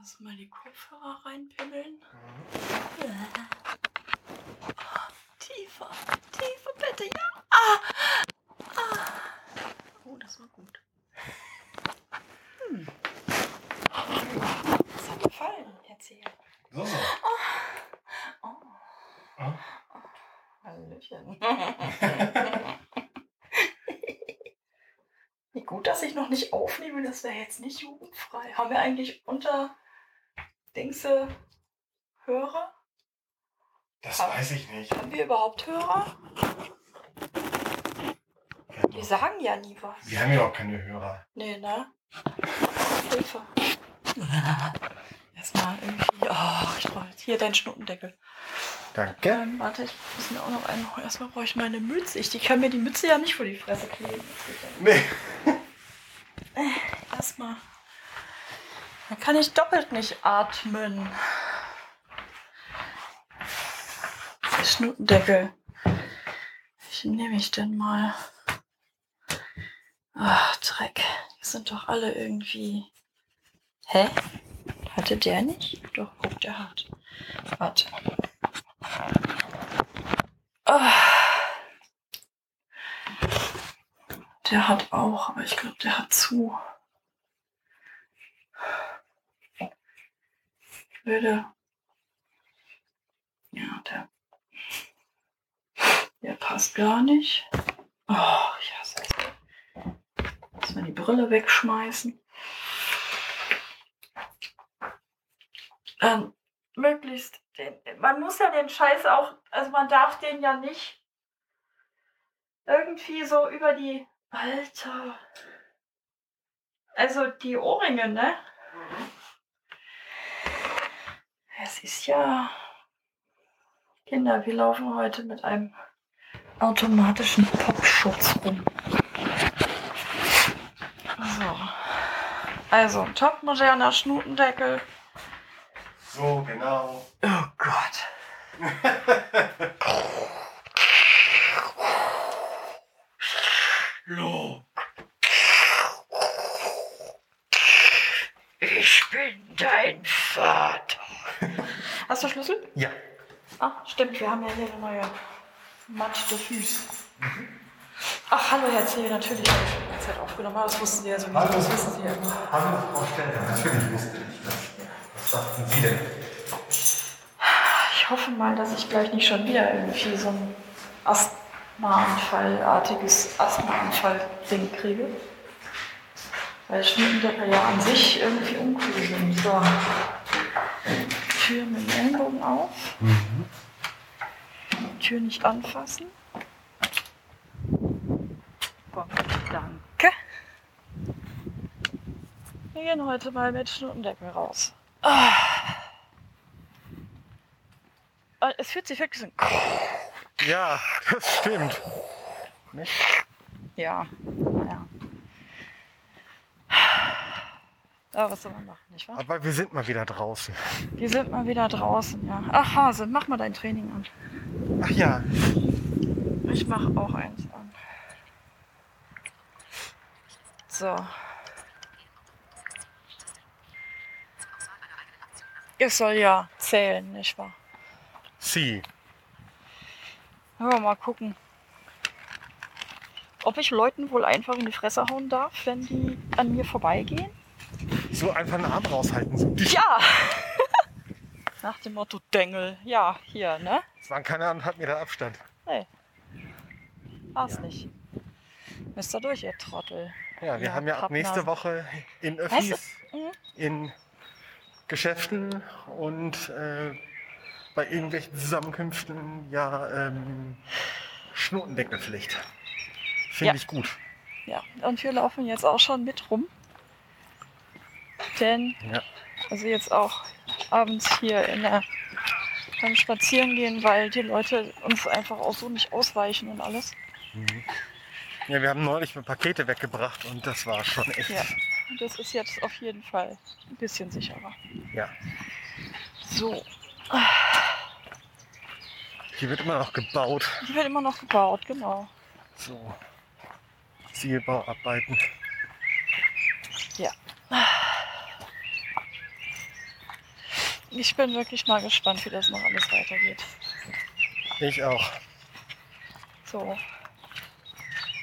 Lass mal die Kopfhörer reinpimmeln. Tiefer, tiefer bitte, ja. Ah. Ah. Oh, das war gut. Hm. Das hat gefallen, erzähl. So, so. Oh. Ah. Hallöchen. Wie gut, dass ich noch nicht aufnehme, das wäre jetzt nicht jugendfrei. Haben wir eigentlich unter Dingse Hörer? Das Aber- weiß ich nicht. Haben wir überhaupt Hörer? Die sagen ja nie was. Wir haben ja auch keine Hörer. Nee, ne? Hilfe. Erstmal irgendwie. Oh, ich brauche jetzt hier deinen Schnuttendeckel. Danke. Ähm, warte, ich muss mir auch noch einen. Erstmal brauche ich meine Mütze. Ich die kann mir die Mütze ja nicht vor die Fresse kleben. Ja. Nee. Erstmal. Dann kann ich doppelt nicht atmen. Der Schnuttendeckel. Welchen nehme ich denn mal? Ach, Dreck. Die sind doch alle irgendwie. Hä? Hatte der nicht? Doch, guck, der hat. Warte. Ah. Der hat auch, aber ich glaube, der hat zu. Blöde. Ja, der. Der passt gar nicht. Oh, ich hasse es. Muss man die Brille wegschmeißen. Ähm, möglichst den. Man muss ja den Scheiß auch. Also man darf den ja nicht irgendwie so über die. Alter. Also die Ohrringe, ne? Es ist ja. Kinder, wir laufen heute mit einem automatischen Popschutz rum. So. Also, ein topmoderner Schnutendeckel. So, genau. Oh Gott. Lo. Ich bin dein Vater. Hast du Schlüssel? Ja. Ah, stimmt, wir haben ja hier eine neue Matte Füße. Ach, hallo Herr Zeh, natürlich habe ich die ganze Zeit aufgenommen, aber das wussten Sie ja sowieso. Hallo. Das wissen Sie ja immer. Hallo, Frau Steller. Natürlich wusste ich das. Was dachten Sie denn? Ich hoffe mal, dass ich gleich nicht schon wieder irgendwie so ein Asthmaanfallartiges Asthmaanfall-Ding kriege. Weil Schnittendeckel ja an sich irgendwie uncool sind. So. Tür mit dem Ellenbogen auf. Tür nicht anfassen. Boah, danke. Wir gehen heute mal mit Schnuttendeckel raus. Ah. Und Es fühlt sich wirklich so. Ja, das stimmt. Ja, ja. Aber was soll man machen, nicht wahr? Aber wir sind mal wieder draußen. Wir sind mal wieder draußen, ja. Ach, Hase, mach mal dein Training an. Ach ja. Ich mach auch eins an. So. Es soll ja zählen, nicht wahr? Sie. Ja, mal gucken. Ob ich Leuten wohl einfach in die Fresse hauen darf, wenn die an mir vorbeigehen? So einfach einen Arm raushalten. So. Ja! Nach dem Motto Dengel. Ja, hier, ne? Es waren keine anderthalb Meter Abstand. Nee. War's Ja. nicht. Müsst ihr durch, ihr Trottel. Ja, wir Ja, haben ja ab nächste. Woche in Öffis? Mhm. in Geschäften und äh, bei irgendwelchen Zusammenkünften ja ähm, Schnotendeckelpflicht. Finde Ja. ich gut. Ja, und wir laufen jetzt auch schon mit rum. Denn, Ja. also jetzt auch abends hier in der, beim Spazierengehen, weil die Leute uns einfach auch so nicht ausweichen und alles. Ja, wir haben neulich mal Pakete weggebracht und das war schon echt. Ja. Das ist jetzt auf jeden Fall ein bisschen sicherer. Ja. So, Hier wird immer noch gebaut. die wird immer noch gebaut, genau. So. Zielbauarbeiten. Ja. Ich bin wirklich mal gespannt, wie das noch alles weitergeht. Ich auch. So.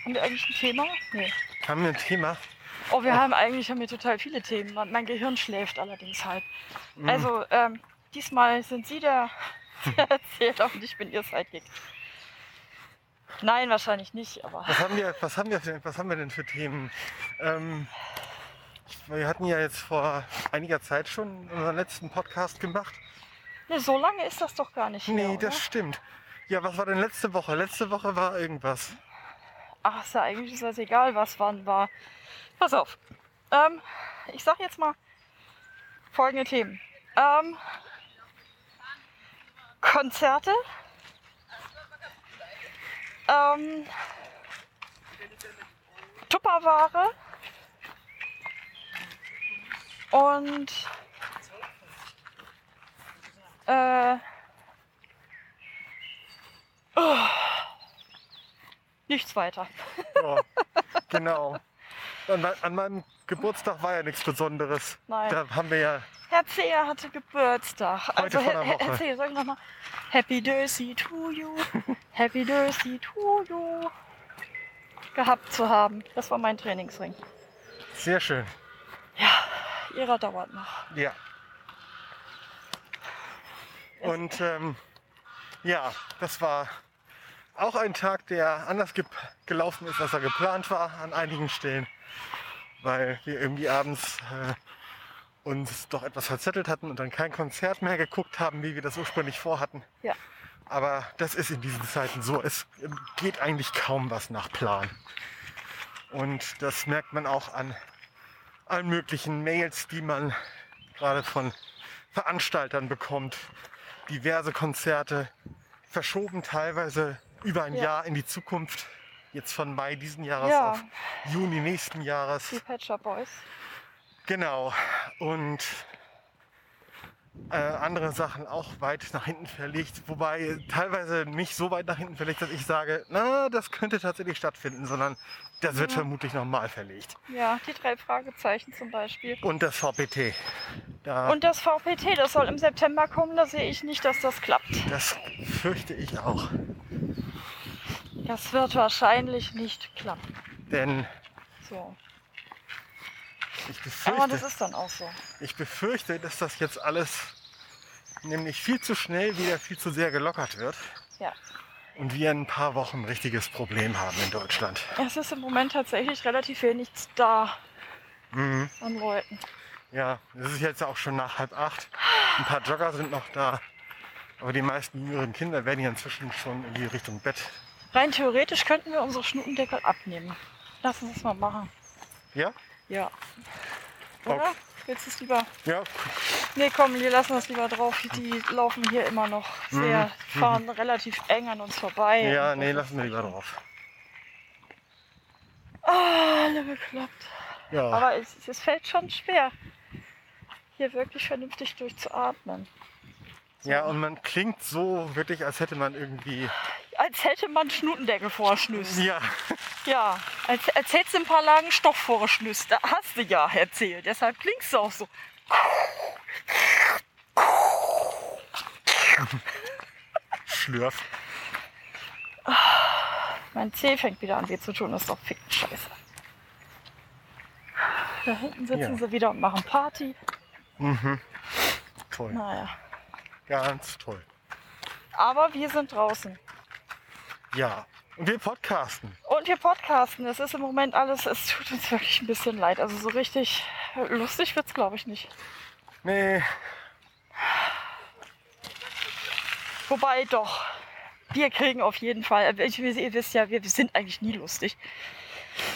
Haben wir eigentlich ein Thema? Nee. Haben wir ein Thema? Oh, wir haben eigentlich haben wir total viele Themen. Mein- Gehirn schläft allerdings halb. Mhm. Also, ähm, diesmal sind Sie der, der erzählt und ich bin Ihr Sidekick. Nein, wahrscheinlich nicht, aber Was haben wir, was haben wir, denn- was haben wir denn für Themen? Ähm, wir hatten ja jetzt vor einiger Zeit schon unseren letzten Podcast gemacht. nee, so lange ist das doch gar nicht. Nee, her, das oder? stimmt. Ja, was war denn letzte Woche? Letzte Woche war irgendwas. Ach, ist ja eigentlich ist das egal, was wann war. Pass auf. Ähm, ich sag jetzt mal folgende Themen. Ähm, Konzerte. Ähm, Tupperware. Und äh, oh, nichts weiter. Ja, genau. An, an meinem Geburtstag war ja nichts Besonderes. Nein. Da haben wir ja. Herr Zeher hatte Geburtstag. Heute also Herr, Herr. Zeher, sag ich nochmal. Happy Dirty to you. Happy Dirty to you. Gehabt zu haben. Das war mein Trainingsring. Sehr schön. Ihrer dauert noch. Ja. Und ähm, ja, das war auch ein Tag, der anders ge gelaufen ist, als er geplant war an einigen Stellen, weil wir irgendwie abends äh, uns doch etwas verzettelt hatten und dann kein Konzert mehr geguckt haben, wie wir das ursprünglich vorhatten. Ja. Aber das ist in diesen Zeiten so. Es geht eigentlich kaum was nach Plan. Und das merkt man auch an allen möglichen Mails, die man gerade von Veranstaltern bekommt. Diverse Konzerte verschoben teilweise über ein Ja. Jahr in die Zukunft. Jetzt von Mai diesen Jahres Ja. auf Juni nächsten Jahres. Die Patcher Boys. Genau. Und äh, andere Sachen auch weit nach hinten verlegt. Wobei teilweise nicht so weit nach hinten verlegt, dass ich sage, na, das könnte tatsächlich stattfinden, sondern das wird Ja. vermutlich nochmal verlegt. Ja, die drei Fragezeichen zum Beispiel. Und das VPT. Da, Und das VPT, das soll im September kommen. Da sehe ich nicht, dass das klappt. das fürchte ich auch. Das wird wahrscheinlich nicht klappen. Denn So. Ich Aber das befürchte, ist dann auch so. ich befürchte, dass das jetzt alles nämlich viel zu schnell wieder viel zu sehr gelockert wird. Ja. Und wir in ein paar Wochen ein richtiges Problem haben in Deutschland. Es ist im Moment tatsächlich relativ wenig da Mhm. an Leuten. Ja, es ist jetzt auch schon nach halb acht. Ein paar Jogger sind noch da. Aber die meisten jüngeren Kinder werden ja inzwischen schon in die Richtung Bett. Rein theoretisch könnten wir unsere Schnutendeckel abnehmen. Lass uns das mal machen. Ja? Ja. Oder? Okay. Willst du es lieber? Ja, Nee, komm, wir lassen das lieber drauf. Die laufen hier immer noch sehr, fahren relativ eng an uns vorbei. Mhm. ja, nee, lassen wir lieber drauf. Ah, alle bekloppt. Ja, Aber es, es fällt schon schwer, hier wirklich vernünftig durchzuatmen. ja, und man klingt so wirklich, als hätte man irgendwie. Als hätte man Schnutendeckel vorschnüsst. Ja, Ja, als, als hättest du ein paar Lagen Stoff vorgeschnüsst. Da hast du ja erzählt. Deshalb klingst du auch so. schlürf. Mein Zeh fängt wieder an weh zu tun. Das ist doch ficken scheiße. Da hinten sitzen Ja. sie wieder und machen Party. Toll. Naja. Ganz toll. Aber wir sind draußen. Ja. Und wir podcasten. Und wir podcasten. Es ist im Moment alles, es tut uns wirklich ein bisschen leid. Also so richtig lustig wird's, glaube ich, nicht. Nee, Wobei doch, wir kriegen auf jeden Fall, ich, ihr wisst ja, wir sind eigentlich nie lustig.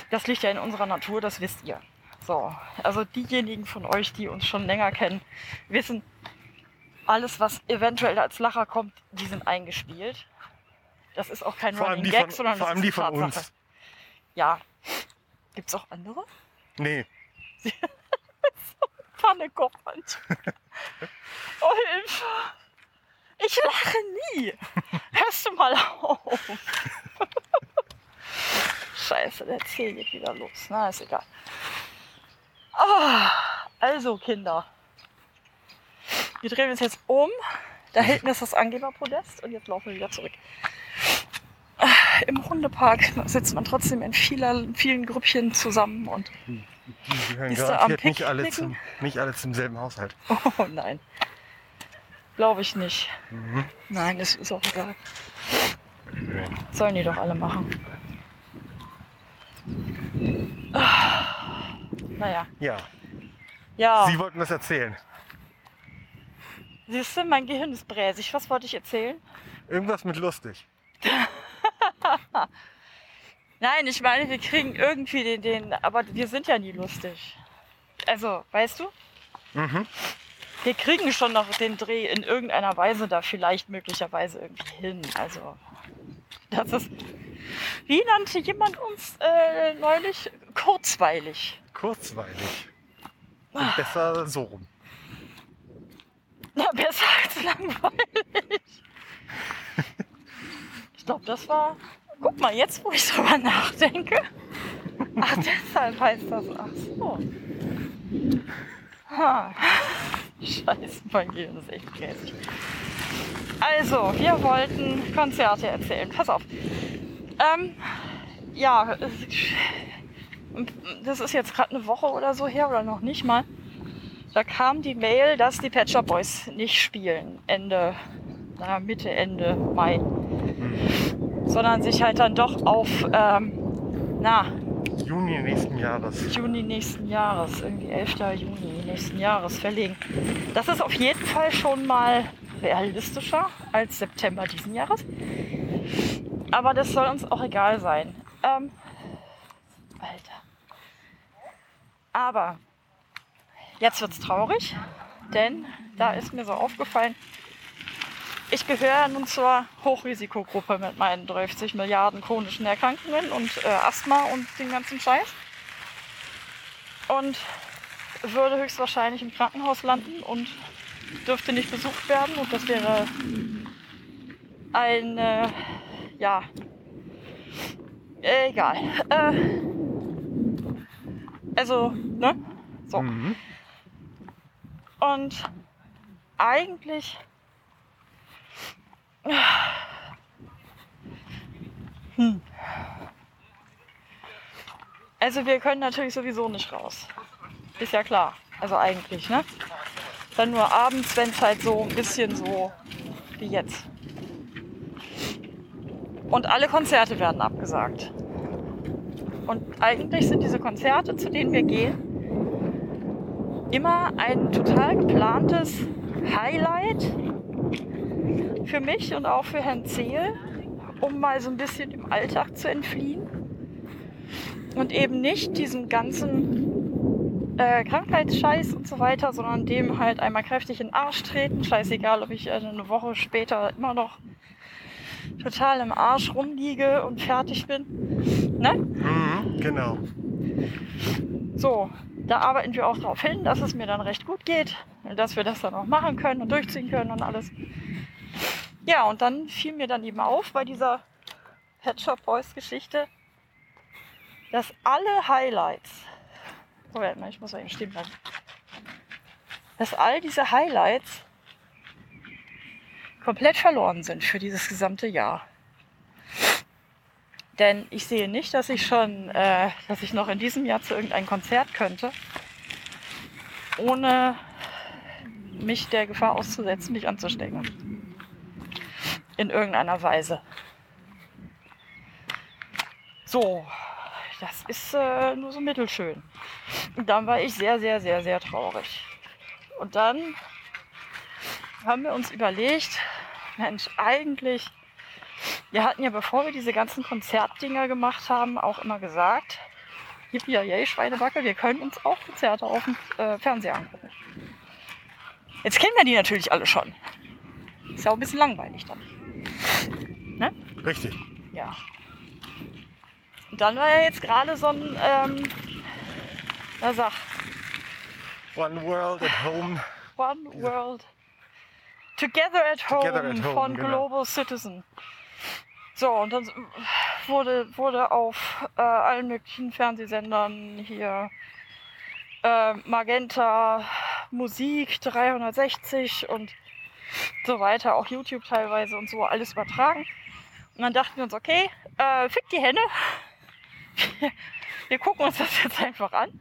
Das liegt ja in unserer Natur, das wisst ihr. So, also diejenigen von euch, die uns schon länger kennen, wissen, alles, was eventuell als Lacher kommt, die sind eingespielt. Das ist auch kein vor Running die Gag, von, sondern vor das allem die von Tatsache. uns. Ja. Gibt's auch andere? Nee. Pannekopf. Oh, Hilfe. Ich lache nie. Hörst du mal auf. Scheiße, der Zeh geht wieder los. Na, ist egal. Ah, also, Kinder. Wir drehen uns jetzt um. Da hinten ist das Angeberpodest und jetzt laufen wir wieder zurück. Im Hundepark sitzt man trotzdem in vieler, vielen Grüppchen zusammen und Die gehören garantiert nicht alle, zum, nicht alle zum selben Haushalt. oh nein. Glaube ich nicht. Mhm. Nein, es ist auch egal. Sollen die doch alle machen. Ah, Naja, Ja, ja. Sie wollten das erzählen. Siehst du, mein Gehirn ist bräsig. Was wollte ich erzählen? Irgendwas mit lustig. Nein, ich meine, wir kriegen irgendwie den, den, aber wir sind ja nie lustig. Also, weißt du? Mhm. Wir kriegen schon noch den Dreh in irgendeiner Weise da vielleicht möglicherweise irgendwie hin. Also, das ist, wie nannte jemand uns äh, neulich? Kurzweilig. Kurzweilig. Ah. Und besser so rum. Ja, besser als langweilig. Ich glaube, das war. Guck mal, jetzt wo ich drüber nachdenke. Ach, deshalb heißt das. Ach so. Ha. Scheiße, mein Gehirn ist echt grässig. Also, wir wollten Konzerte erzählen. Pass auf. Ähm, ja, das ist jetzt gerade eine Woche oder so her oder noch nicht mal. Da kam die Mail, dass die Shop Boys nicht spielen. Ende, na, Mitte, Ende Mai. Sondern sich halt dann doch auf, ähm, na, Juni nächsten Jahres. Juni nächsten Jahres, irgendwie 11. Juni nächsten Jahres verlegen. Das ist auf jeden Fall schon mal realistischer als September diesen Jahres. Aber das soll uns auch egal sein. Ähm, Alter. Aber jetzt wird's traurig, denn da ist mir so aufgefallen, ich gehöre nun zur Hochrisikogruppe mit meinen 30 Milliarden chronischen Erkrankungen und äh, Asthma und den ganzen Scheiß. Und würde höchstwahrscheinlich im Krankenhaus landen und dürfte nicht besucht werden. Und das wäre ein, äh, ja, egal. Äh, also, ne? So. Mhm. Und eigentlich. Hm. Also wir können natürlich sowieso nicht raus. Ist ja klar. Also eigentlich, ne? Dann nur abends, wenn es halt so ein bisschen so wie jetzt. Und alle Konzerte werden abgesagt. Und eigentlich sind diese Konzerte, zu denen wir gehen, immer ein total geplantes Highlight für mich und auch für Herrn Zehl, um mal so ein bisschen im Alltag zu entfliehen und eben nicht diesem ganzen äh, Krankheitsscheiß und so weiter, sondern dem halt einmal kräftig in den Arsch treten. Scheißegal, ob ich äh, eine Woche später immer noch total im Arsch rumliege und fertig bin. Ne? Mhm. Genau. So, da arbeiten wir auch darauf hin, dass es mir dann recht gut geht, dass wir das dann auch machen können und durchziehen können und alles. Ja, und dann fiel mir dann eben auf bei dieser Pet Shop Boys Geschichte, dass alle Highlights, warte mal, ich muss mal eben stehen bleiben, dass all diese Highlights komplett verloren sind für dieses gesamte Jahr. Denn ich sehe nicht, dass ich schon, äh, dass ich noch in diesem Jahr zu irgendeinem Konzert könnte, ohne mich der Gefahr auszusetzen, mich anzustecken. In irgendeiner Weise. So, das ist äh, nur so mittelschön. Und dann war ich sehr, sehr, sehr, sehr traurig. Und dann haben wir uns überlegt, Mensch, eigentlich wir hatten ja, bevor wir diese ganzen Konzertdinger gemacht haben, auch immer gesagt, yippie yay, Schweinebacke, wir können uns auch Konzerte auf dem äh, Fernseher angucken. Jetzt kennen wir die natürlich alle schon. Ist ja auch ein bisschen langweilig dann. Ne? Richtig. Ja. Und dann war ja jetzt gerade so ein, ähm, na sag, One World at Home. One World Together at Home, Together at Home, von genau. Global Citizen. So, und dann wurde, wurde auf äh, allen möglichen Fernsehsendern hier äh, Magenta, Musik 360 und so weiter, auch YouTube teilweise und so, alles übertragen. Und dann dachten wir uns, okay, äh, fick die Hände. wir gucken uns das jetzt einfach an.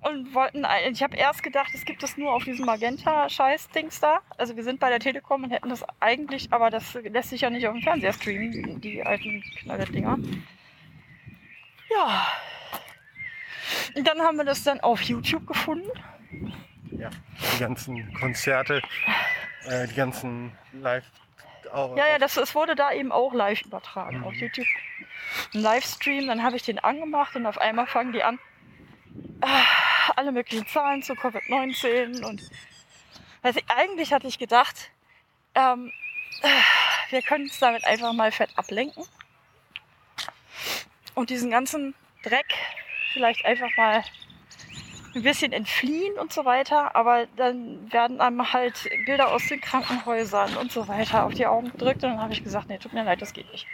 Und wollten, ein- ich habe erst gedacht, es gibt es nur auf diesem Magenta-Scheiß-Dings da. Also wir sind bei der Telekom und hätten das eigentlich, aber das lässt sich ja nicht auf dem Fernseher streamen, die alten Knalle-Dinger. Ja. Und dann haben wir das dann auf YouTube gefunden. Ja, die ganzen Konzerte, äh, die ganzen Live. Auch, Ja, ja, das, es wurde da eben auch live übertragen auf Mhm. YouTube. Ein Livestream, dann habe ich den angemacht und auf einmal fangen die an, ah, alle möglichen Zahlen zu Covid-19 und also eigentlich hatte ich gedacht, ähm, äh, wir können uns damit einfach mal fett ablenken und diesen ganzen Dreck vielleicht einfach mal ein bisschen entfliehen und so weiter, aber dann werden einem halt Bilder aus den Krankenhäusern und so weiter auf die Augen gedrückt und dann habe ich gesagt, nee, tut mir leid, das geht nicht.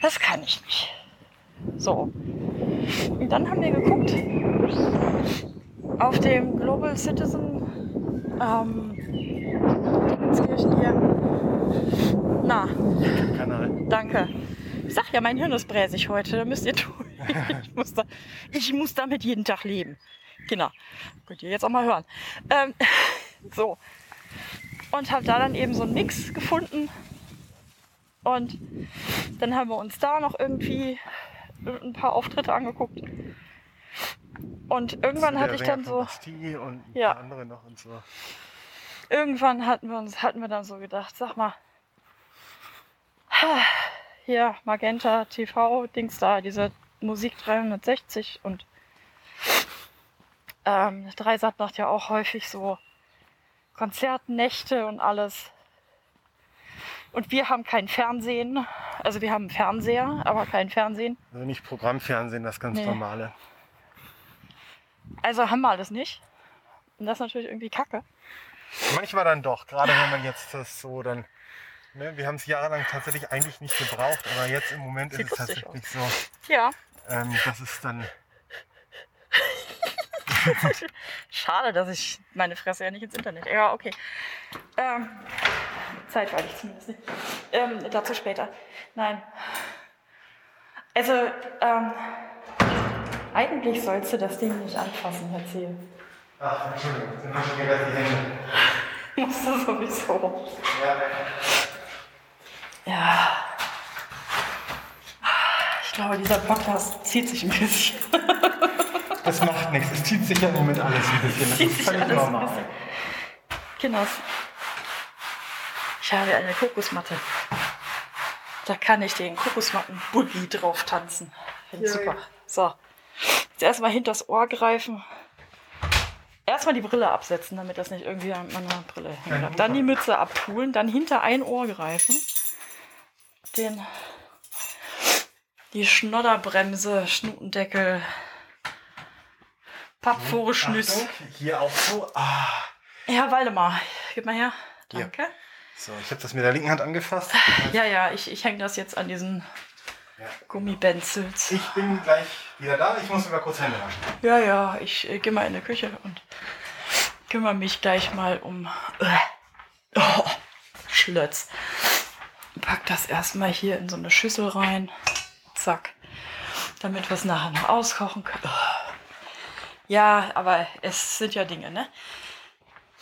Das kann ich nicht. So. Und dann haben wir geguckt auf dem Global Citizen ähm, Dingenskirchen hier. Na, Kanal. Danke. Sag ja, mein Hirn ist bräsig heute. Da müsst ihr tun. Ich muss, da, ich muss damit jeden Tag leben. Genau. Könnt ihr jetzt auch mal hören. Ähm, so. Und habe da dann eben so einen Mix gefunden. Und dann haben wir uns da noch irgendwie ein paar Auftritte angeguckt. Und irgendwann hatte ich dann so. Ja. paar andere noch und so. irgendwann hatten wir uns, hatten wir dann so gedacht, sag mal, hier Magenta TV, Dings da, diese Musik 360 und ähm, Dreisat macht ja auch häufig so Konzertnächte und alles. Und wir haben kein Fernsehen, also wir haben einen Fernseher, aber kein Fernsehen. Also nicht Programmfernsehen, das ganz Nee. normale. Also haben wir alles nicht. Und das ist natürlich irgendwie kacke. Manchmal dann doch, gerade wenn man jetzt das so dann. Ne, wir haben es jahrelang tatsächlich eigentlich nicht gebraucht, aber jetzt im Moment Sieht ist es tatsächlich so, Ja, ähm, dass es dann. Schade, dass ich meine Fresse ja nicht ins Internet. Ja, okay. Ähm, zeitweilig zumindest nicht. Ähm, dazu später. Nein. Also, ähm, eigentlich sollst du das Ding nicht anfassen, Herr Ziel. Ach, Entschuldigung, sind noch schon wieder die Hände. Musst du sowieso. Ja, Ja. Ich glaube, dieser Podcast zieht sich ein bisschen. das macht nichts. Es zieht sich ja im Moment alles ein bisschen. Das Zieht ist sich völlig normal. Kinders. Ich habe eine Kokosmatte. Da kann ich den Kokosmatten-Boogie drauf tanzen. Finde ich Yay. super. So. Jetzt erstmal hinters Ohr greifen. Erstmal die Brille absetzen, damit das nicht irgendwie an meiner Brille bleibt. Dann die. Mütze abpulen, dann hinter ein Ohr greifen. Den. Die Schnodderbremse, Schnutendeckel, Pappvorschnüss. Hier auch so. Ah. Ja, Waldemar, gib mal her. Danke. So, ich habe das mit der linken Hand angefasst. Ja, ja, ich, ich hänge das jetzt an diesen Ja. Gummibenzels. Ich bin gleich wieder da. Ich muss mal kurz Hände waschen. Ja, ja, ich äh, gehe mal in die Küche und kümmere mich gleich mal um. Äh, oh, Schlötz. Pack das erstmal hier in so eine Schüssel rein. Zack. Damit wir es nachher noch auskochen können. Ja, aber es sind ja Dinge, ne?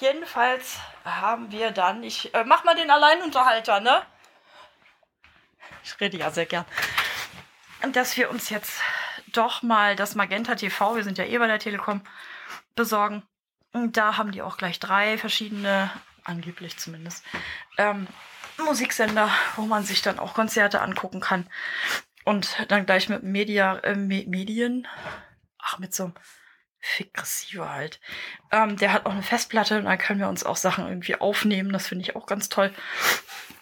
Jedenfalls haben wir dann, ich äh, mach mal den Alleinunterhalter, ne? Ich rede ja sehr gern. Und dass wir uns jetzt doch mal das Magenta TV, wir sind ja eh bei der Telekom, besorgen. Und da haben die auch gleich drei verschiedene, angeblich zumindest, ähm, Musiksender, wo man sich dann auch Konzerte angucken kann. Und dann gleich mit Media, äh, Me Medien, ach, mit so einem Fick-Receiver halt. Ähm, der hat auch eine Festplatte und da können wir uns auch Sachen irgendwie aufnehmen. Das finde ich auch ganz toll.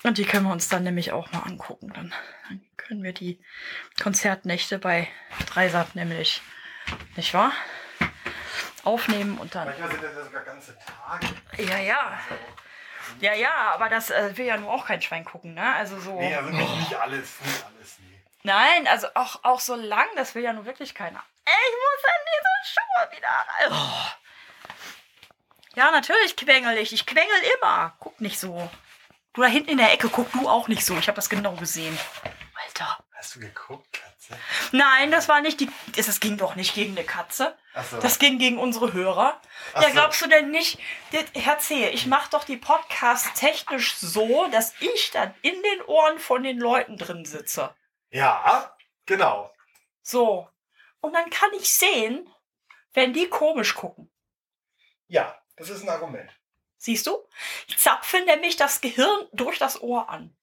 Und die können wir uns dann nämlich auch mal angucken. Dann, dann können wir die Konzertnächte bei Dreisat nämlich, nicht wahr? Aufnehmen und dann. Manchmal sind das ja sogar ganze Tage. Ja, ja. Ja, ja, aber das äh, will ja nur auch kein Schwein gucken, ne? Also so. Nee, also nicht, nicht alles. Nicht alles, nee. Nein, also auch, auch so lang, das will ja nur wirklich keiner. Ey, Ich muss an diese Schuhe wieder rein. Oh. Ja, natürlich quengel ich. Ich quengel immer. Guck nicht so. Du da hinten in der Ecke, guck du auch nicht so. Ich habe das genau gesehen. Alter. Hast du geguckt, Katze? Nein, das war nicht die. Das ging doch nicht gegen eine Katze. Achso. Das ging gegen unsere Hörer. Ach ja, so. glaubst du denn nicht, Herr Zehe, ich mache doch die Podcasts technisch so, dass ich dann in den Ohren von den Leuten drin sitze. Ja, genau. So. Und dann kann ich sehen, wenn die komisch gucken. Ja, das ist ein Argument. Siehst du? Ich zapfe nämlich das Gehirn durch das Ohr an.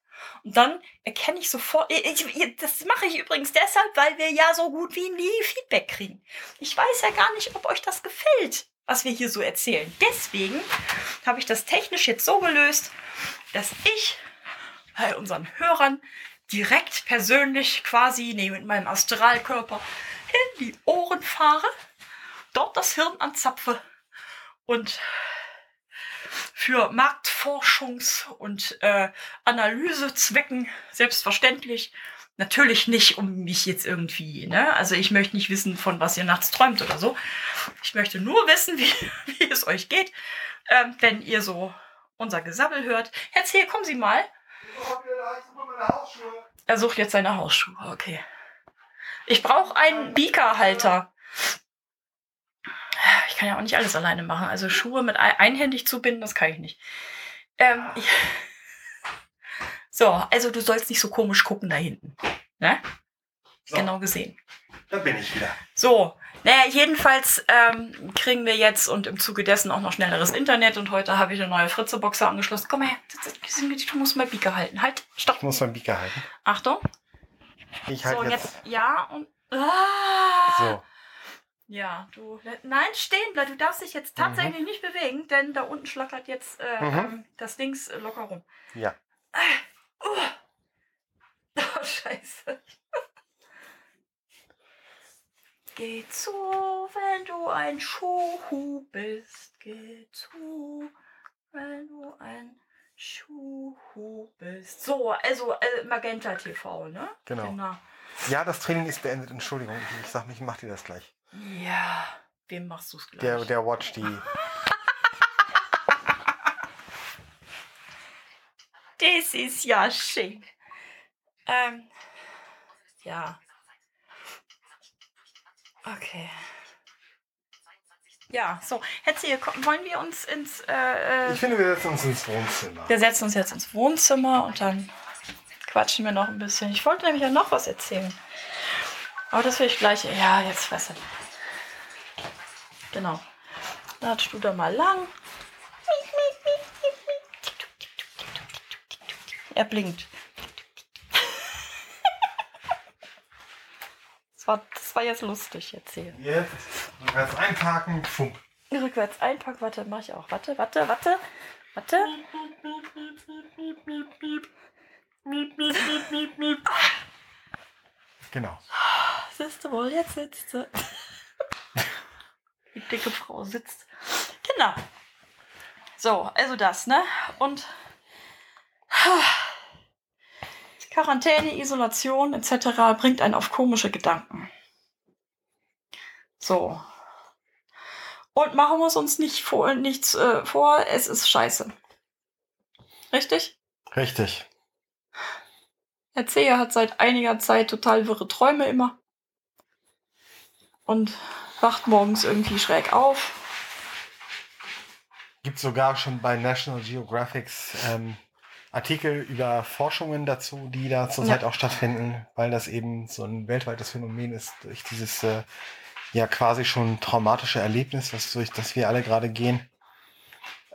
Und dann erkenne ich sofort. Ich, ich, das mache ich übrigens deshalb, weil wir ja so gut wie nie Feedback kriegen. Ich weiß ja gar nicht, ob euch das gefällt, was wir hier so erzählen. Deswegen habe ich das technisch jetzt so gelöst, dass ich bei unseren Hörern direkt persönlich quasi nee, mit meinem Astralkörper in die Ohren fahre, dort das Hirn anzapfe und für Marktforschungs- und äh, Analysezwecken selbstverständlich. Natürlich nicht, um mich jetzt irgendwie, ne? Also ich möchte nicht wissen, von was ihr nachts träumt oder so. Ich möchte nur wissen, wie, wie es euch geht, ähm, wenn ihr so unser Gesabbel hört. Herr Zehe, kommen Sie mal. Er sucht jetzt seine Hausschuhe. Okay. Ich brauche einen Beakerhalter. Ich kann ja auch nicht alles alleine machen. Also Schuhe mit ein einhändig zubinden, das kann ich nicht. Ähm, ich so, also du sollst nicht so komisch gucken da hinten. Ne? So, Genau gesehen. da bin ich wieder. So, naja, jedenfalls ähm, kriegen wir jetzt und im Zuge dessen auch noch schnelleres Internet und heute habe ich eine neue Fritze-Boxer angeschlossen. Komm mal her, du musst mal Beaker halten. Halt, stopp. Ich muss meinen Beaker halten. Achtung. Ich halte so, jetzt. jetzt ja und. Ah! So. Ja, du. Nein, stehen bleib. Du darfst dich jetzt tatsächlich nicht bewegen, denn da unten schlackert jetzt äh, Mhm. ähm, das Dings äh, locker rum. Ja. Oh, oh scheiße. Geh zu, wenn du ein Schuhu bist. Geh zu, wenn du ein Schuhu bist. So, also äh, Magenta TV, ne? Genau. Ja, das Training ist beendet. Entschuldigung. Ich, ich sag mich, ich mach dir das gleich. Ja, wem machst du es gleich? Der, der Watch, die. Das ist ja schick. Ähm, ja. Okay. Ja, so. Hetze, wollen wir uns ins. Äh, äh, Ich finde, wir setzen uns ins Wohnzimmer. wir setzen uns jetzt ins Wohnzimmer und dann quatschen wir noch ein bisschen. Ich wollte nämlich ja noch was erzählen. Aber das will ich gleich. Ja, jetzt weißt du. Genau. Latsch du da mal lang. Er blinkt. Das war, das war jetzt lustig jetzt hier. Jetzt rückwärts einparken. Fump. Rückwärts einpacken. Warte, mach ich auch. Warte, warte, warte. Warte. Genau. Siehst du wohl, jetzt sitzt sie. Die dicke Frau sitzt. Genau. So, also das, ne? Und Quarantäne, Isolation etc. bringt einen auf komische Gedanken. So. Und machen wir es uns nicht vor, nichts äh, vor, es ist scheiße. Richtig? Richtig. Herr Zehe hat seit einiger Zeit total wirre Träume immer. Und wacht morgens irgendwie schräg auf. Gibt sogar schon bei National Geographics ähm, Artikel über Forschungen dazu, die da zurzeit auch stattfinden, weil das eben so ein weltweites Phänomen ist durch dieses äh, ja quasi schon traumatische Erlebnis, was durch das wir alle gerade gehen.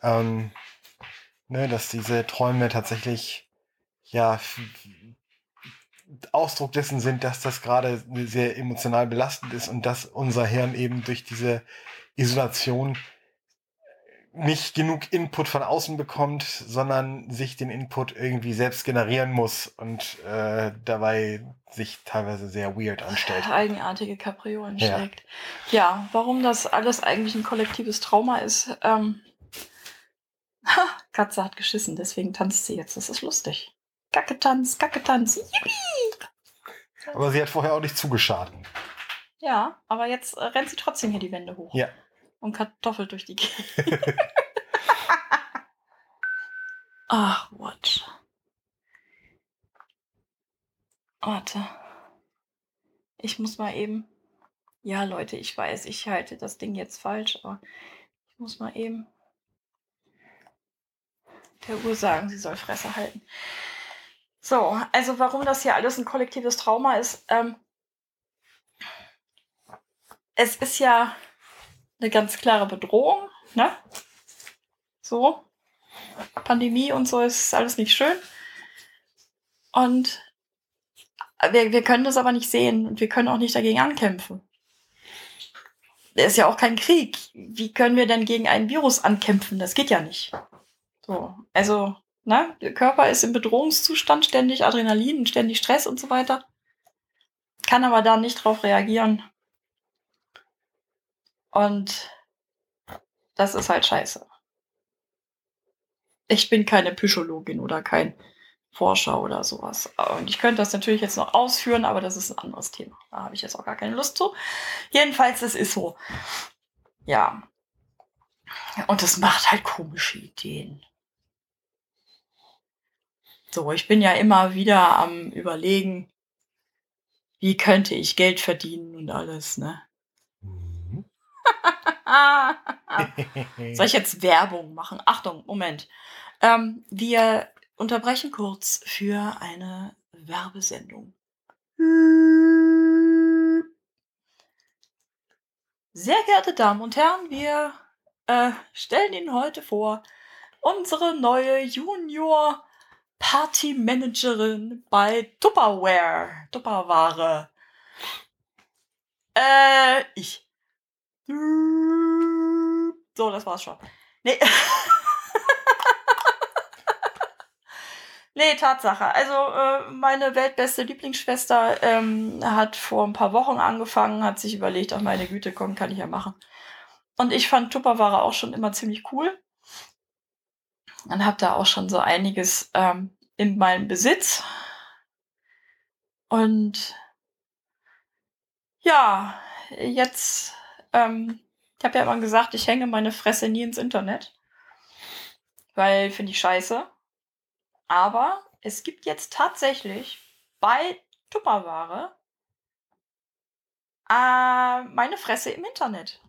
Ähm, ne, dass diese Träume tatsächlich ja Ausdruck dessen sind, dass das gerade sehr emotional belastend ist und dass unser Hirn eben durch diese Isolation nicht genug Input von außen bekommt, sondern sich den Input irgendwie selbst generieren muss und äh, dabei sich teilweise sehr weird anstellt. Eigenartige Kapriolen Ja. schlägt. Ja, warum das alles eigentlich ein kollektives Trauma ist. Ähm, ha, Katze hat geschissen, deswegen tanzt sie jetzt. Das ist lustig. Kacketanz, Kacketanz. Yippie! Aber sie hat vorher auch nicht zugeschadet. Ja, aber jetzt äh, rennt sie trotzdem hier die Wände hoch. Ja. Und kartoffelt durch die Gegend. Ach, what? Warte. Ich muss mal eben. Ja, Leute, ich weiß, ich halte das Ding jetzt falsch, aber ich muss mal eben der Uhr sagen, sie soll Fresse halten. So, also warum das hier alles ein kollektives Trauma ist, ähm, es ist ja eine ganz klare Bedrohung, ne? So. Pandemie und so ist alles nicht schön. Und wir, wir können das aber nicht sehen und wir können auch nicht dagegen ankämpfen. Es ist ja auch kein Krieg. Wie können wir denn gegen ein Virus ankämpfen? Das geht ja nicht. So, also, ne, der Körper ist im Bedrohungszustand, ständig Adrenalin, ständig Stress und so weiter. Kann aber da nicht drauf reagieren. Und das ist halt scheiße. Ich bin keine Psychologin oder kein Forscher oder sowas. Und ich könnte das natürlich jetzt noch ausführen, aber das ist ein anderes Thema. Da habe ich jetzt auch gar keine Lust zu. Jedenfalls, es ist so. Ja. Und es macht halt komische Ideen. So, ich bin ja immer wieder am Überlegen, wie könnte ich Geld verdienen und alles, ne? Mhm. Soll ich jetzt Werbung machen? Achtung, Moment. Ähm, wir unterbrechen kurz für eine Werbesendung. Sehr geehrte Damen und Herren, wir äh, stellen Ihnen heute vor unsere neue Junior Party Managerin bei Tupperware. Tupperware. Äh, ich. So, das war's schon. Nee. Nee, Tatsache. Also äh, meine weltbeste Lieblingsschwester ähm, hat vor ein paar Wochen angefangen, hat sich überlegt, ach meine Güte, komm, kann ich ja machen. Und ich fand Tupperware auch schon immer ziemlich cool. Und habe da auch schon so einiges ähm, in meinem Besitz. Und ja, jetzt, ähm, ich habe ja immer gesagt, ich hänge meine Fresse nie ins Internet. Weil finde ich scheiße. Aber es gibt jetzt tatsächlich bei Tupperware äh, meine Fresse im Internet.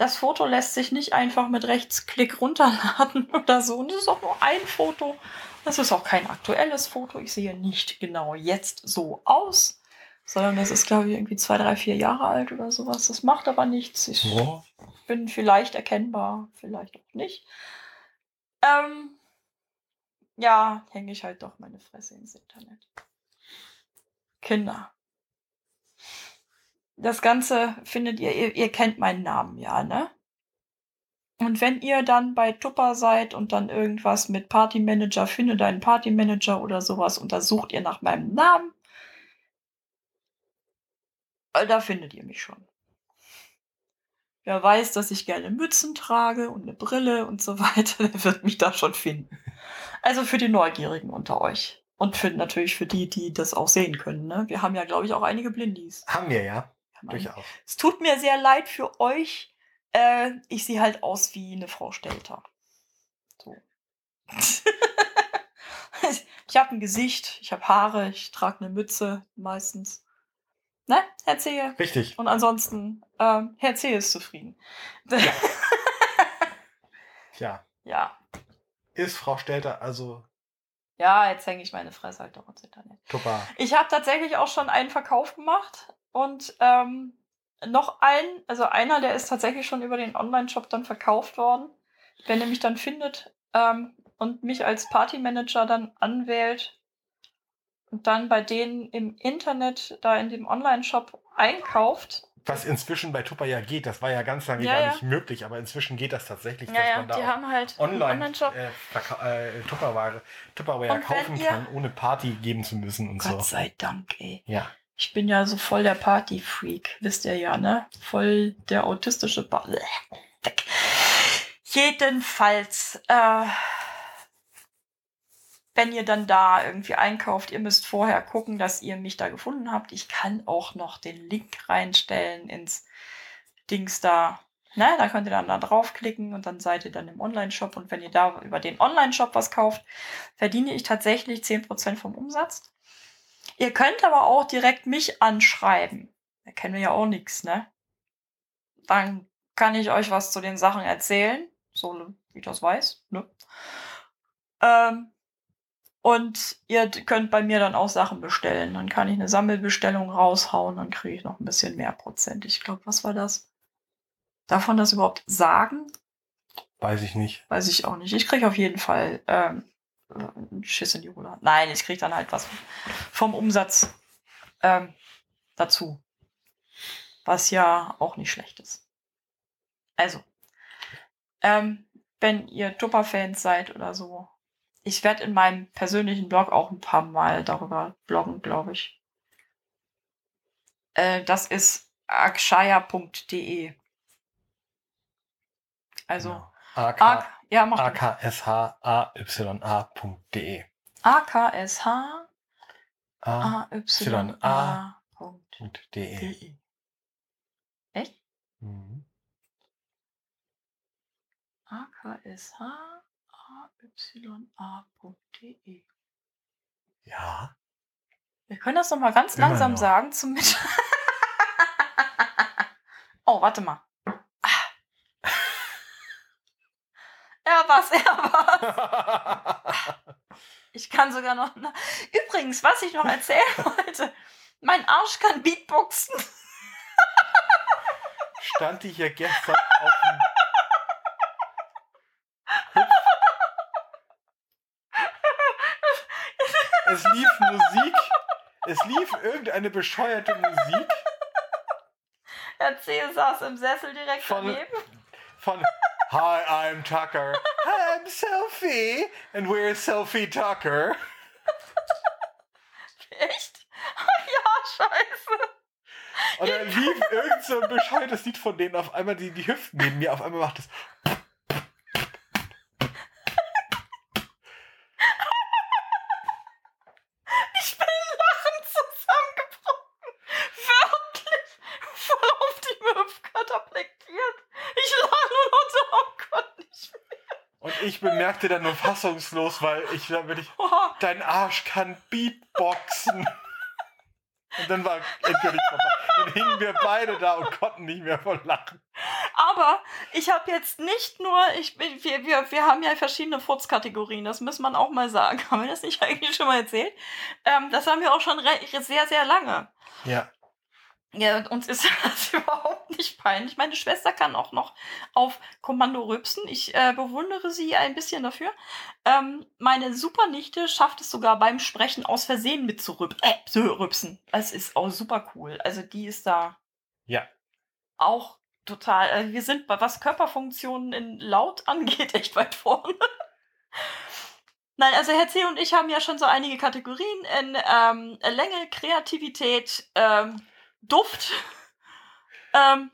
Das Foto lässt sich nicht einfach mit Rechtsklick runterladen oder so. Und das ist auch nur ein Foto. Das ist auch kein aktuelles Foto. Ich sehe nicht genau jetzt so aus, sondern das ist, glaube ich, irgendwie zwei, drei, vier Jahre alt oder sowas. Das macht aber nichts. Ich oh. bin vielleicht erkennbar, vielleicht auch nicht. Ähm, ja, hänge ich halt doch meine Fresse ins Internet. Kinder. Das Ganze findet ihr, ihr, ihr kennt meinen Namen, ja, ne? Und wenn ihr dann bei Tupper seid und dann irgendwas mit Partymanager, findet einen Partymanager oder sowas und da sucht ihr nach meinem Namen, äh, da findet ihr mich schon. Wer weiß, dass ich gerne Mützen trage und eine Brille und so weiter, der wird mich da schon finden. Also für die Neugierigen unter euch. Und für, natürlich für die, die das auch sehen können. Ne? Wir haben ja, glaube ich, auch einige Blindis. Haben wir, ja. Durchaus. Es tut mir sehr leid für euch. Äh, ich sehe halt aus wie eine Frau Stelter. So. ich habe ein Gesicht, ich habe Haare, ich trage eine Mütze meistens. Ne, Herr Zehe? Richtig. Und ansonsten, ähm, Herr Zehe ist zufrieden. Ja. Tja. Ja. Ist Frau Stelter also. Ja, jetzt hänge ich meine Fresse halt doch ins Internet. Super. Ich habe tatsächlich auch schon einen Verkauf gemacht und ähm, noch einen, also einer, der ist tatsächlich schon über den Online-Shop dann verkauft worden. Wenn er mich dann findet ähm, und mich als Partymanager dann anwählt, und dann bei denen im Internet, da in dem Online-Shop einkauft. Was inzwischen bei Tupper ja geht, das war ja ganz lange ja, gar ja. nicht möglich, aber inzwischen geht das tatsächlich, ja, dass man da die haben halt online, online äh, äh, Tupperware, Tupperware kaufen kann, ohne Party geben zu müssen und Gott so. Gott sei Dank, ey. Ja. Ich bin ja so voll der Party-Freak, wisst ihr ja, ne? Voll der autistische ba Jedenfalls, äh, wenn ihr dann da irgendwie einkauft, ihr müsst vorher gucken, dass ihr mich da gefunden habt. Ich kann auch noch den Link reinstellen ins Dings da. Ne, da könnt ihr dann da draufklicken und dann seid ihr dann im Online-Shop. Und wenn ihr da über den Online-Shop was kauft, verdiene ich tatsächlich 10% vom Umsatz. Ihr könnt aber auch direkt mich anschreiben. Da kennen wir ja auch nichts, ne? Dann kann ich euch was zu den Sachen erzählen, so wie ich das weiß, ne? Ähm, und ihr könnt bei mir dann auch Sachen bestellen. Dann kann ich eine Sammelbestellung raushauen, dann kriege ich noch ein bisschen mehr Prozent. Ich glaube, was war das? Darf man das überhaupt sagen? Weiß ich nicht. Weiß ich auch nicht. Ich kriege auf jeden Fall ähm, einen Schiss in die Hula. Nein, ich kriege dann halt was vom Umsatz ähm, dazu. Was ja auch nicht schlecht ist. Also, ähm, wenn ihr Tupper-Fans seid oder so, ich werde in meinem persönlichen Blog auch ein paar Mal darüber bloggen, glaube ich. Äh, das ist akshaya.de. Also Genau. Ja, mach akshaya.de. AKSH A. AYA. .de. Echt? Mhm. AKSH AYA.de. Ja. Wir können das noch mal ganz Immer langsam noch. sagen zum Mit. oh, warte mal. Er war's, er war's. Ich kann sogar noch. Na, übrigens, was ich noch erzählen wollte. Mein Arsch kann Beatboxen. Stand ich ja gestern auf dem Es lief Musik. Es lief irgendeine bescheuerte Musik Erzähl, saß im Sessel direkt Von- daneben. von Hi, I'm Tucker. Hi, I'm Sophie. And we're Sophie Tucker. Echt? ja, scheiße. Und dann lief irgend so ein bescheuertes Lied von denen auf einmal, die, die Hüften neben mir, auf einmal macht es. Ich bin lachend zusammengebrochen. Wirklich. Voll auf die Möpfkötter blickiert. Ich lag nur noch da und konnte nicht mehr. Und bemerkte dann nur fassungslos, weil ich da wirklich, dein Arsch kann Beatboxen. Und dann war endgültig vorbei. Dann hingen wir beide da und konnten nicht mehr vor Lachen. Aber ich habe jetzt nicht nur, ich, wir, wir, wir haben ja verschiedene Furzkategorien, das muss man auch mal sagen. Haben wir das nicht eigentlich schon mal erzählt? Ähm, das haben wir auch schon sehr, sehr lange. Ja. Ja, und uns ist das überhaupt nicht peinlich. Meine Schwester kann auch noch auf Kommando rübsen. Ich äh, bewundere sie ein bisschen dafür. Ähm, meine Supernichte schafft es sogar beim Sprechen aus Versehen mitzurüb äh, zu rübsen. Das ist auch super cool. Also die ist da Ja. auch total. Also wir sind, bei was Körperfunktionen in laut angeht, echt weit vorne. Nein, also Herr C. und ich haben ja schon so einige Kategorien in ähm, Länge, Kreativität, ähm, Duft. ähm,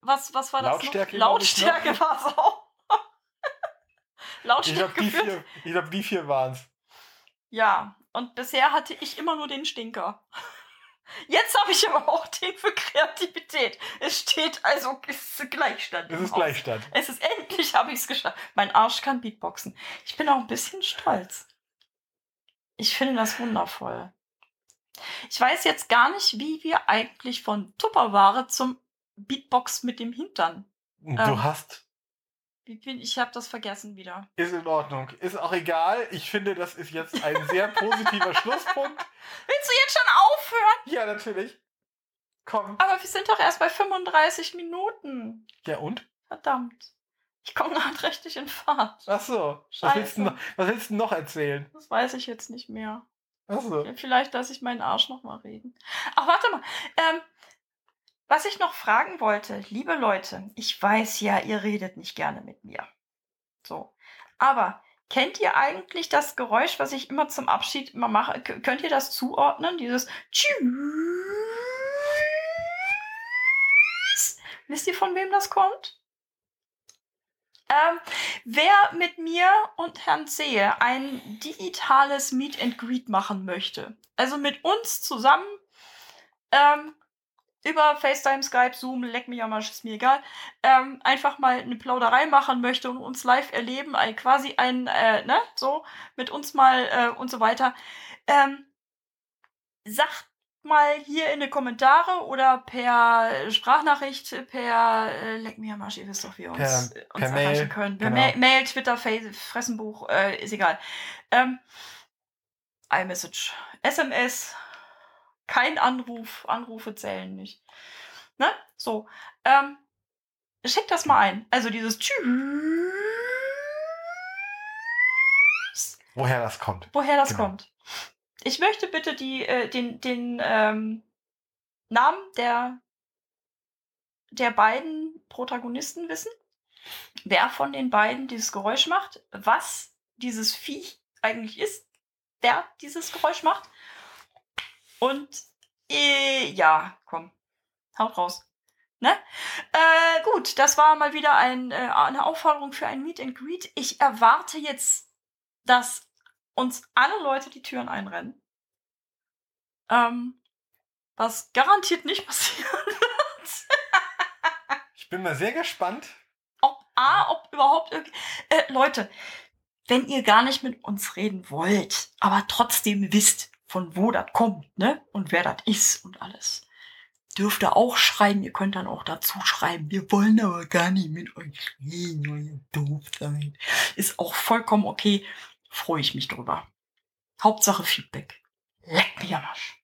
was, was war das Lautstärke, noch? Lautstärke war es auch. Ich glaube, Lautstärke die glaub, die vier waren es. Ja, und bisher hatte ich immer nur den Stinker. Jetzt habe ich aber auch den für Kreativität. Es steht also es ist Gleichstand. Es ist. Gleichstand. Es ist endlich habe ich es geschafft. Mein Arsch kann Beatboxen. Ich bin auch ein bisschen stolz. Ich finde das wundervoll. Ich weiß jetzt gar nicht, wie wir eigentlich von Tupperware zum Beatbox mit dem Hintern. Du Ähm. hast. Ich habe das vergessen wieder. Ist in Ordnung. Ist auch egal. Ich finde, das ist jetzt ein sehr positiver Schlusspunkt. Willst du jetzt schon aufhören? Ja, natürlich. Komm. Aber wir sind doch erst bei 35 Minuten. Ja, und? Verdammt. Ich komme gerade richtig in Fahrt. Ach so. Was willst, du Scheiße. was willst du noch erzählen? Das weiß ich jetzt nicht mehr. Ach so. Vielleicht lasse ich meinen Arsch noch mal reden. Ach, warte mal. Ähm, was ich noch fragen wollte, liebe Leute, ich weiß ja, ihr redet nicht gerne mit mir. So. Aber kennt ihr eigentlich das Geräusch, was ich immer zum Abschied immer mache? K könnt ihr das zuordnen? Dieses Tschüss. Wisst ihr, von wem das kommt? Ähm, wer mit mir und Herrn Zehe ein digitales Meet and Greet machen möchte, also mit uns zusammen ähm, über FaceTime, Skype, Zoom, leck mich am Arsch, ist mir egal, ähm, einfach mal eine Plauderei machen möchte und uns live erleben, ein, quasi ein, äh, ne, so, mit uns mal äh, und so weiter, ähm, sagt mal hier in die Kommentare oder per Sprachnachricht, per äh, Leck mir am Arsch, ihr wisst doch, wie ihr uns, Per- uns per erreichen Mail, können. Per genau. Ma Mail, Twitter, Face, Fressenbuch, äh, ist egal. Ähm, iMessage, SMS, kein Anruf, Anrufe zählen nicht. Ne? So. Ähm, schickt das mal ein. Also dieses Tschüss Woher das kommt. woher das Genau. kommt. Ich möchte bitte die, äh, den, den ähm, Namen der, der beiden Protagonisten wissen. Wer von den beiden dieses Geräusch macht, was dieses Viech eigentlich ist, der dieses Geräusch macht. Und äh, ja, komm, haut raus. Ne? Äh, gut, das war mal wieder ein, äh, eine Aufforderung für ein Meet and Greet. Ich erwarte jetzt, dass uns alle Leute die Türen einrennen. Ähm, was garantiert nicht passieren wird. Ich bin mal sehr gespannt. ob A, ob überhaupt irgendwie. Äh, Leute, wenn ihr gar nicht mit uns reden wollt, aber trotzdem wisst, von wo das kommt, ne? Und wer das ist und alles. Dürft ihr auch schreiben, ihr könnt dann auch dazu schreiben, wir wollen aber gar nicht mit euch reden, weil ihr doof seid. Ist auch vollkommen okay. Freue ich mich drüber. Hauptsache Feedback. Leck mich am Arsch.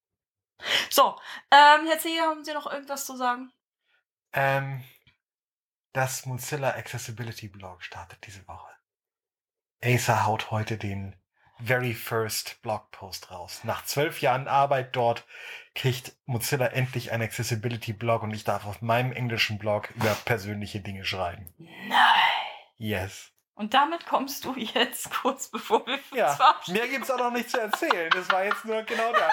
So, ähm, Herr Zehe, haben Sie noch irgendwas zu sagen? Ähm, das Mozilla Accessibility Blog startet diese Woche. Acer haut heute den very first Blogpost raus. Nach zwölf Jahren Arbeit dort kriegt Mozilla endlich einen Accessibility Blog und ich darf auf meinem englischen Blog über persönliche Dinge schreiben. Nein. Yes. Und damit kommst du jetzt kurz bevor wir Ja, mehr gibt's auch noch nicht zu erzählen. Das war jetzt nur genau das.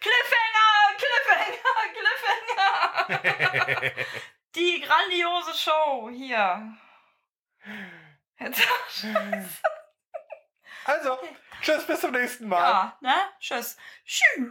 Cliffhanger, Cliffhanger, Cliffhanger. Die grandiose Show hier. Also, tschüss, bis zum nächsten Mal. ja, ne? Tschüss. Tschüss.